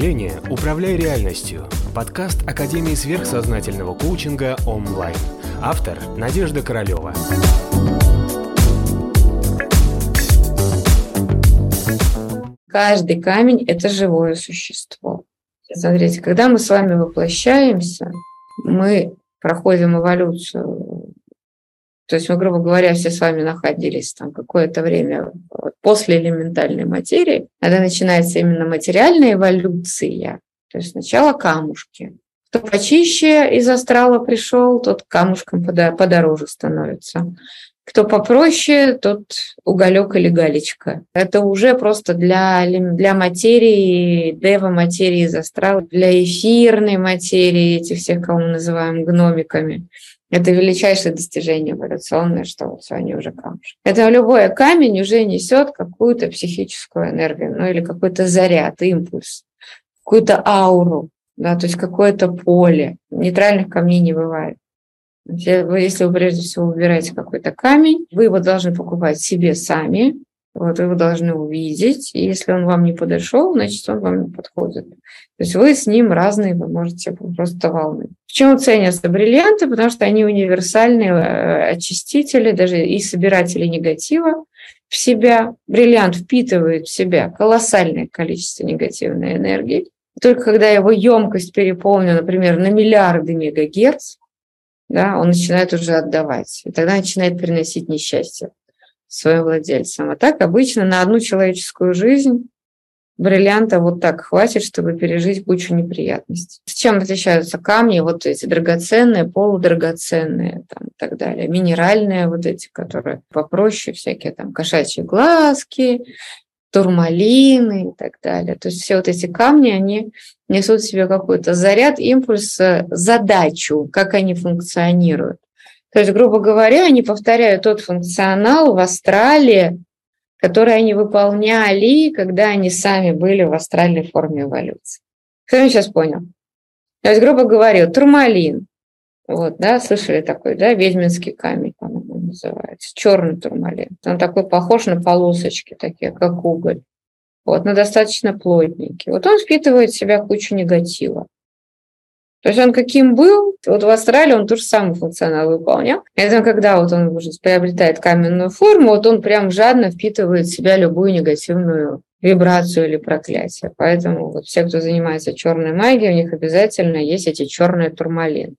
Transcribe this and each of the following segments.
мышления «Управляй реальностью» – подкаст Академии сверхсознательного коучинга онлайн. Автор – Надежда Королева. Каждый камень – это живое существо. Смотрите, когда мы с вами воплощаемся, мы проходим эволюцию. То есть мы, грубо говоря, все с вами находились там какое-то время после элементальной материи, когда начинается именно материальная эволюция, то есть сначала камушки. Кто почище из астрала пришел, тот камушком подороже становится. Кто попроще, тот уголек или галечка. Это уже просто для, для материи, дева материи из астрала, для эфирной материи, этих всех, кого мы называем гномиками. Это величайшее достижение эволюционное, что вот они уже камушки. Это любой камень уже несет какую-то психическую энергию, ну или какой-то заряд, импульс, какую-то ауру, да, то есть какое-то поле. Нейтральных камней не бывает. Если вы прежде всего выбираете какой-то камень, вы его должны покупать себе сами, вот вы его должны увидеть, и если он вам не подошел, значит, он вам не подходит. То есть вы с ним разные, вы можете просто волны. Почему ценятся бриллианты? Потому что они универсальные э, очистители, даже и собиратели негатива в себя. Бриллиант впитывает в себя колоссальное количество негативной энергии. Только когда его емкость переполнена, например, на миллиарды мегагерц, да, он начинает уже отдавать. И тогда начинает приносить несчастье своим владельцам. А так обычно на одну человеческую жизнь бриллианта вот так хватит, чтобы пережить кучу неприятностей. С чем отличаются камни, вот эти драгоценные, полудрагоценные там, и так далее, минеральные вот эти, которые попроще, всякие там кошачьи глазки, турмалины и так далее. То есть все вот эти камни, они несут в себе какой-то заряд, импульс, задачу, как они функционируют. То есть, грубо говоря, они повторяют тот функционал в астрале, который они выполняли, когда они сами были в астральной форме эволюции. Кто меня сейчас понял? То есть, грубо говоря, турмалин. Вот, да, слышали такой, да, ведьминский камень, по-моему, называется. Черный турмалин. Он такой похож на полосочки, такие, как уголь. Вот, но достаточно плотненький. Вот он впитывает в себя кучу негатива. То есть он каким был, вот в Австралии он ту же самую функционал выполнял. Это когда вот он уже приобретает каменную форму, вот он прям жадно впитывает в себя любую негативную вибрацию или проклятие. Поэтому вот все, кто занимается черной магией, у них обязательно есть эти черные турмалины,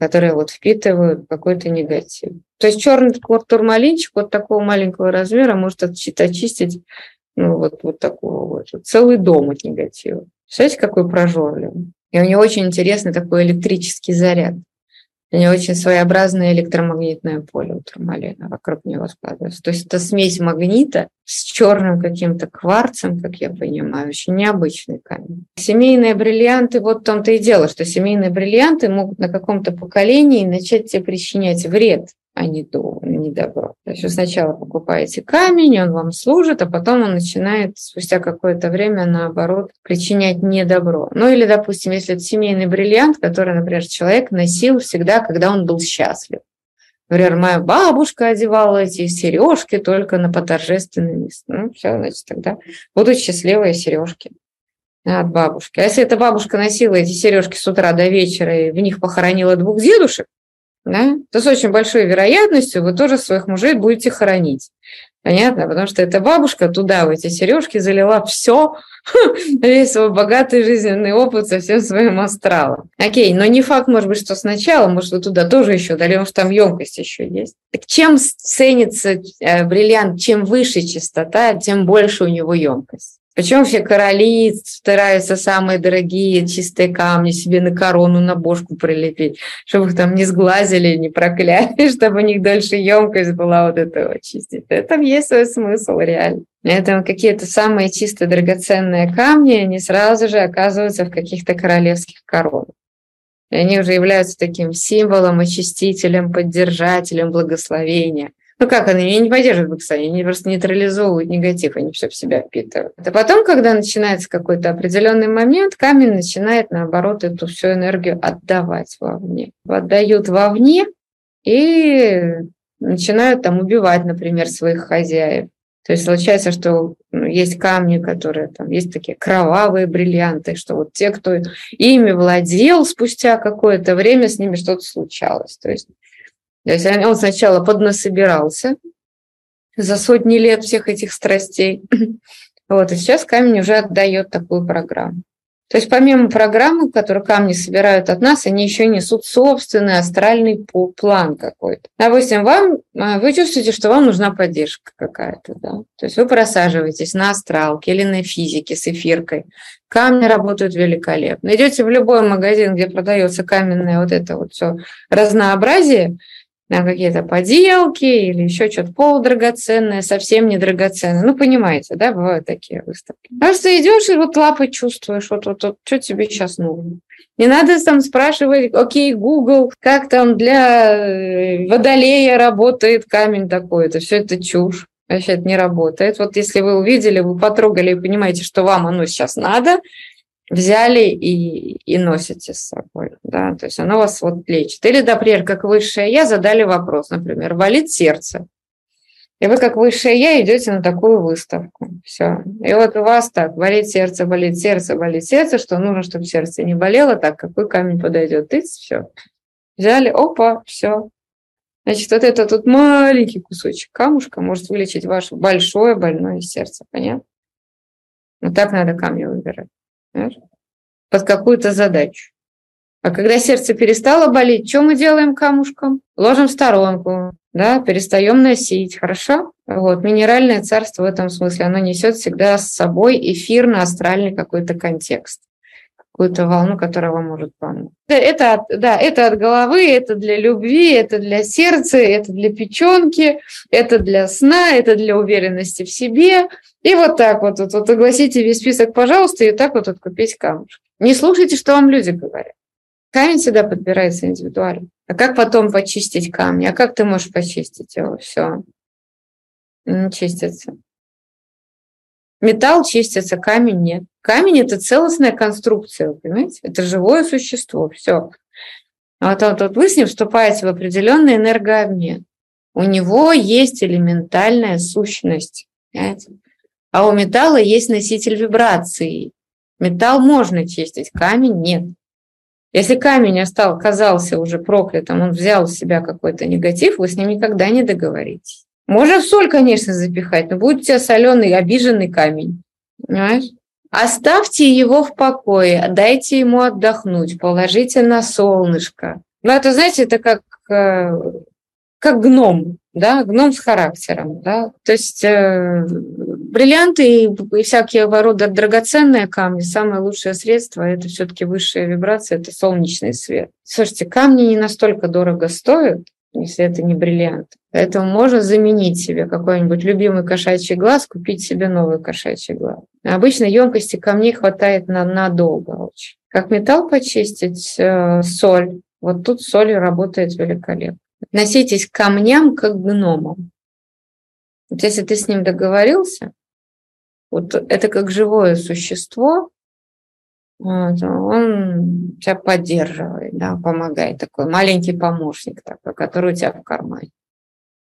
которые вот впитывают какой-то негатив. То есть черный турмалинчик вот такого маленького размера может очистить ну, вот, вот такого вот, целый дом от негатива. Представляете, какой прожорливый? И у него очень интересный такой электрический заряд. У него очень своеобразное электромагнитное поле у турмалина вокруг него складывается. То есть это смесь магнита с черным каким-то кварцем, как я понимаю, очень необычный камень. Семейные бриллианты, вот в том-то и дело, что семейные бриллианты могут на каком-то поколении начать тебе причинять вред а не, до, не добро. То есть вы сначала покупаете камень, он вам служит, а потом он начинает спустя какое-то время, наоборот, причинять недобро. Ну или, допустим, если это семейный бриллиант, который, например, человек носил всегда, когда он был счастлив. Например, моя бабушка одевала эти сережки только на поторжественный место. Ну, все, значит, тогда будут счастливые сережки от бабушки. А если эта бабушка носила эти сережки с утра до вечера и в них похоронила двух дедушек, да, то с очень большой вероятностью вы тоже своих мужей будете хоронить. Понятно? Потому что эта бабушка туда, в эти сережки, залила все, весь свой богатый жизненный опыт со всем своим астралом. Окей, но не факт, может быть, что сначала, может, вы туда тоже еще дали, потому там емкость еще есть. Так чем ценится э, бриллиант, чем выше частота, тем больше у него емкость. Почему все короли стараются самые дорогие чистые камни себе на корону, на бошку прилепить, чтобы их там не сглазили, не прокляли, чтобы у них дольше емкость была вот этого чистить. Это есть свой смысл реально. Это какие-то самые чистые драгоценные камни, они сразу же оказываются в каких-то королевских коронах. И они уже являются таким символом, очистителем, поддержателем благословения – ну как они не поддерживают благословение, они просто нейтрализовывают негатив, они все в себя впитывают. А потом, когда начинается какой-то определенный момент, камень начинает, наоборот, эту всю энергию отдавать вовне. Отдают вовне и начинают там убивать, например, своих хозяев. То есть получается, что ну, есть камни, которые там, есть такие кровавые бриллианты, что вот те, кто ими владел, спустя какое-то время с ними что-то случалось. То есть, то есть он сначала поднасобирался за сотни лет всех этих страстей, вот, и сейчас камень уже отдает такую программу. То есть помимо программы, которую камни собирают от нас, они еще несут собственный астральный план какой-то. Допустим, вам, а, вы чувствуете, что вам нужна поддержка какая-то, да? То есть вы просаживаетесь на астралке или на физике с эфиркой. Камни работают великолепно. Идете в любой магазин, где продается каменное вот это вот все разнообразие, на какие-то поделки или еще что-то полудрагоценное, совсем не драгоценное. Ну, понимаете, да, бывают такие выставки. Просто идешь и вот лапы чувствуешь, вот, вот, вот что тебе сейчас нужно. Не надо там спрашивать, окей, Google, как там для э, водолея работает камень такой. Это все это чушь. Вообще это не работает. Вот если вы увидели, вы потрогали и понимаете, что вам оно сейчас надо, взяли и, и носите с собой. Да? То есть оно вас вот лечит. Или, например, как высшее я задали вопрос, например, болит сердце. И вы как высшее я идете на такую выставку. Все. И вот у вас так, болит сердце, болит сердце, болит сердце, что нужно, чтобы сердце не болело, так какой камень подойдет. Ты все. Взяли, опа, все. Значит, вот это тут маленький кусочек камушка может вылечить ваше большое больное сердце. Понятно? Вот так надо камни выбирать под какую-то задачу. А когда сердце перестало болеть, что мы делаем камушком? Ложим в сторонку, да, перестаем носить, хорошо? Вот, минеральное царство в этом смысле, оно несет всегда с собой эфирно-астральный какой-то контекст какую-то волну, которая вам может помочь. Это, да, это от головы, это для любви, это для сердца, это для печенки, это для сна, это для уверенности в себе. И вот так вот, вот, вот огласите весь список, пожалуйста, и так вот откупить камушек. Не слушайте, что вам люди говорят. Камень всегда подбирается индивидуально. А как потом почистить камни? А как ты можешь почистить его? Все. Не чистится. Металл чистится, камень нет. Камень – это целостная конструкция, понимаете? Это живое существо, все. Вот, вот, вот вы с ним вступаете в определенный энергообмен. У него есть элементальная сущность, понимаете? А у металла есть носитель вибрации. Металл можно чистить, камень нет. Если камень остал, оказался уже проклятым, он взял в себя какой-то негатив, вы с ним никогда не договоритесь. Можно соль, конечно, запихать, но будет у тебя соленый, обиженный камень. Понимаешь? Оставьте его в покое, дайте ему отдохнуть, положите на солнышко. Ну, это, знаете, это как, э, как гном, да, гном с характером, да. То есть э, бриллианты и, всякие рода драгоценные камни, самое лучшее средство – это все-таки высшая вибрация, это солнечный свет. Слушайте, камни не настолько дорого стоят, если это не бриллиант. Поэтому можно заменить себе какой-нибудь любимый кошачий глаз, купить себе новый кошачий глаз. Обычно емкости камней хватает на надолго очень. Как металл почистить, э, соль. Вот тут соль работает великолепно. Относитесь к камням как к гномам. Вот если ты с ним договорился, вот это как живое существо, он тебя поддерживает, да, помогает, такой маленький помощник такой, который у тебя в кармане.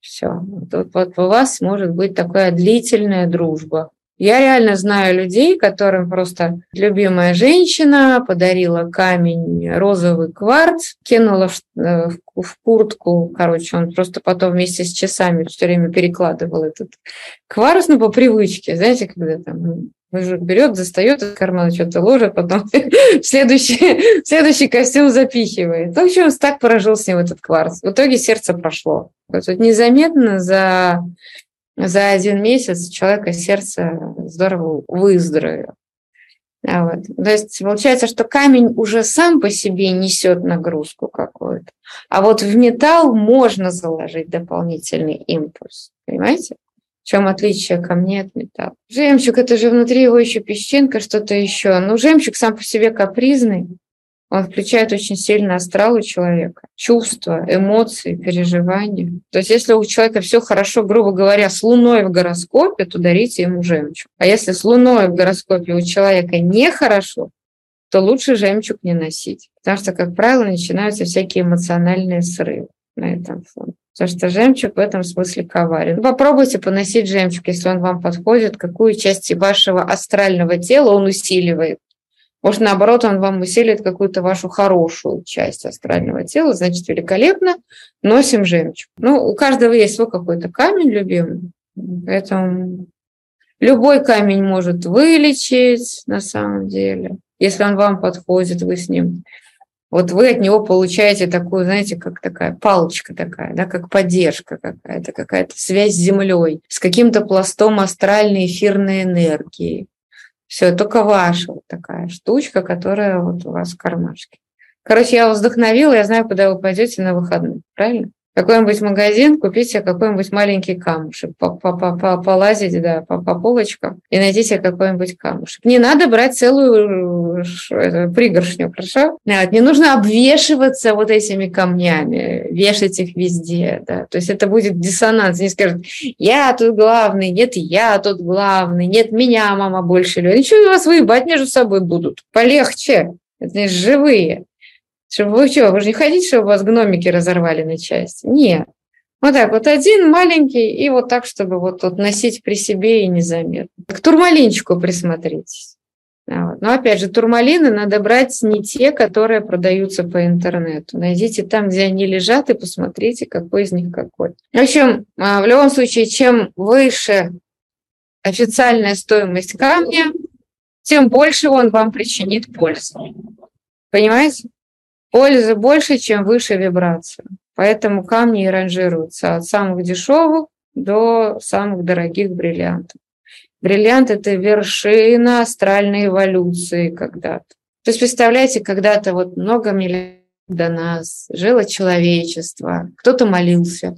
Все. Вот, вот у вас может быть такая длительная дружба. Я реально знаю людей, которым просто любимая женщина подарила камень розовый кварц, кинула в, э, в, в куртку, короче, он просто потом вместе с часами все время перекладывал этот кварц, ну, по привычке, знаете, когда там мужик берет, достает из кармана, что-то ложит, потом следующий, следующий костюм запихивает. В общем, так поражил с ним этот кварц. В итоге сердце прошло. То есть незаметно за, за один месяц человека сердце здорово выздоровело. А вот. То есть получается, что камень уже сам по себе несет нагрузку какую-то, а вот в металл можно заложить дополнительный импульс. Понимаете? В чем отличие камней от металла? Жемчуг – это же внутри его еще песчинка, что-то еще. Но жемчуг сам по себе капризный. Он включает очень сильно астрал у человека, чувства, эмоции, переживания. То есть если у человека все хорошо, грубо говоря, с Луной в гороскопе, то дарите ему жемчуг. А если с Луной в гороскопе у человека нехорошо, то лучше жемчуг не носить. Потому что, как правило, начинаются всякие эмоциональные срывы на этом фоне. Потому что жемчуг в этом смысле коварен. Попробуйте поносить жемчуг, если он вам подходит, какую часть вашего астрального тела он усиливает. Может, наоборот, он вам усилит какую-то вашу хорошую часть астрального тела, значит, великолепно, носим жемчуг. Ну, у каждого есть свой какой-то камень любимый, поэтому любой камень может вылечить на самом деле. Если он вам подходит, вы с ним вот вы от него получаете такую, знаете, как такая палочка такая, да, как поддержка какая-то, какая-то связь с землей, с каким-то пластом астральной эфирной энергии. Все, только ваша вот такая штучка, которая вот у вас в кармашке. Короче, я вас вдохновила, я знаю, куда вы пойдете на выходные, правильно? Какой-нибудь магазин, купить себе какой-нибудь маленький камушек, полазить, да, по, по полочкам и найти себе какой-нибудь камушек. Не надо брать целую пригоршню, хорошо? Нет, не нужно обвешиваться вот этими камнями, вешать их везде, да. То есть это будет диссонанс. Они скажут, я тут главный, нет, я тут главный, нет, меня мама больше любит. Ничего, вас выебать между собой будут. Полегче. Это не живые. Чтобы вы что, вы же не хотите, чтобы вас гномики разорвали на части? Нет. Вот так вот один маленький, и вот так, чтобы вот тут носить при себе и незаметно. К турмалинчику присмотритесь. Вот. Но опять же, турмалины надо брать не те, которые продаются по интернету. Найдите там, где они лежат, и посмотрите, какой из них какой. В общем, а, в любом случае, чем выше официальная стоимость камня, тем больше он вам причинит пользу. Понимаете? Пользы больше, чем выше вибрация. Поэтому камни и ранжируются от самых дешевых до самых дорогих бриллиантов. Бриллиант – это вершина астральной эволюции когда-то. То есть, представляете, когда-то вот много миллионов до нас жило человечество, кто-то молился.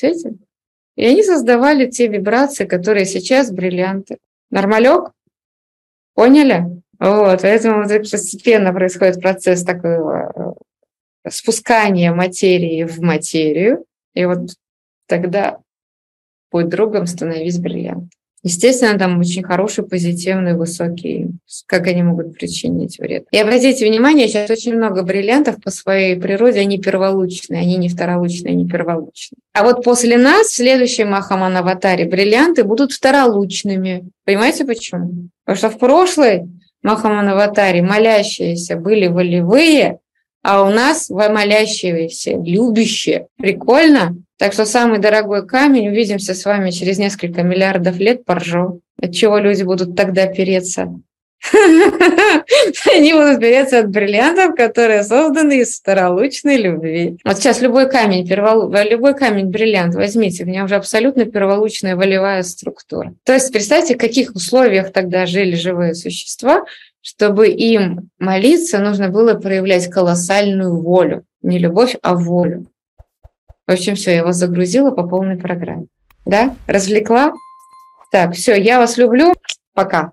Видите? И они создавали те вибрации, которые сейчас бриллианты. Нормалек? Поняли? Вот, поэтому вот постепенно происходит процесс такого э, спускания материи в материю, и вот тогда будь другом, становись бриллиант. Естественно, там очень хороший, позитивный, высокий, как они могут причинить вред. И обратите внимание, сейчас очень много бриллиантов по своей природе, они перволучные, они не второлучные, они перволучные. А вот после нас, в следующем Махаман Аватаре, бриллианты будут второлучными. Понимаете почему? Потому что в прошлой Махаман Аватаре молящиеся были волевые, а у нас молящиеся любящие. Прикольно? Так что самый дорогой камень, увидимся с вами через несколько миллиардов лет, поржем. От чего люди будут тогда переться? Они будут береться от бриллиантов, которые созданы из старолучной любви. Вот сейчас любой камень, перволу... любой камень бриллиант возьмите, в нем уже абсолютно перволучная волевая структура. То есть представьте, в каких условиях тогда жили живые существа, чтобы им молиться, нужно было проявлять колоссальную волю. Не любовь, а волю. В общем, все, я вас загрузила по полной программе. Да? Развлекла? Так, все, я вас люблю. Пока.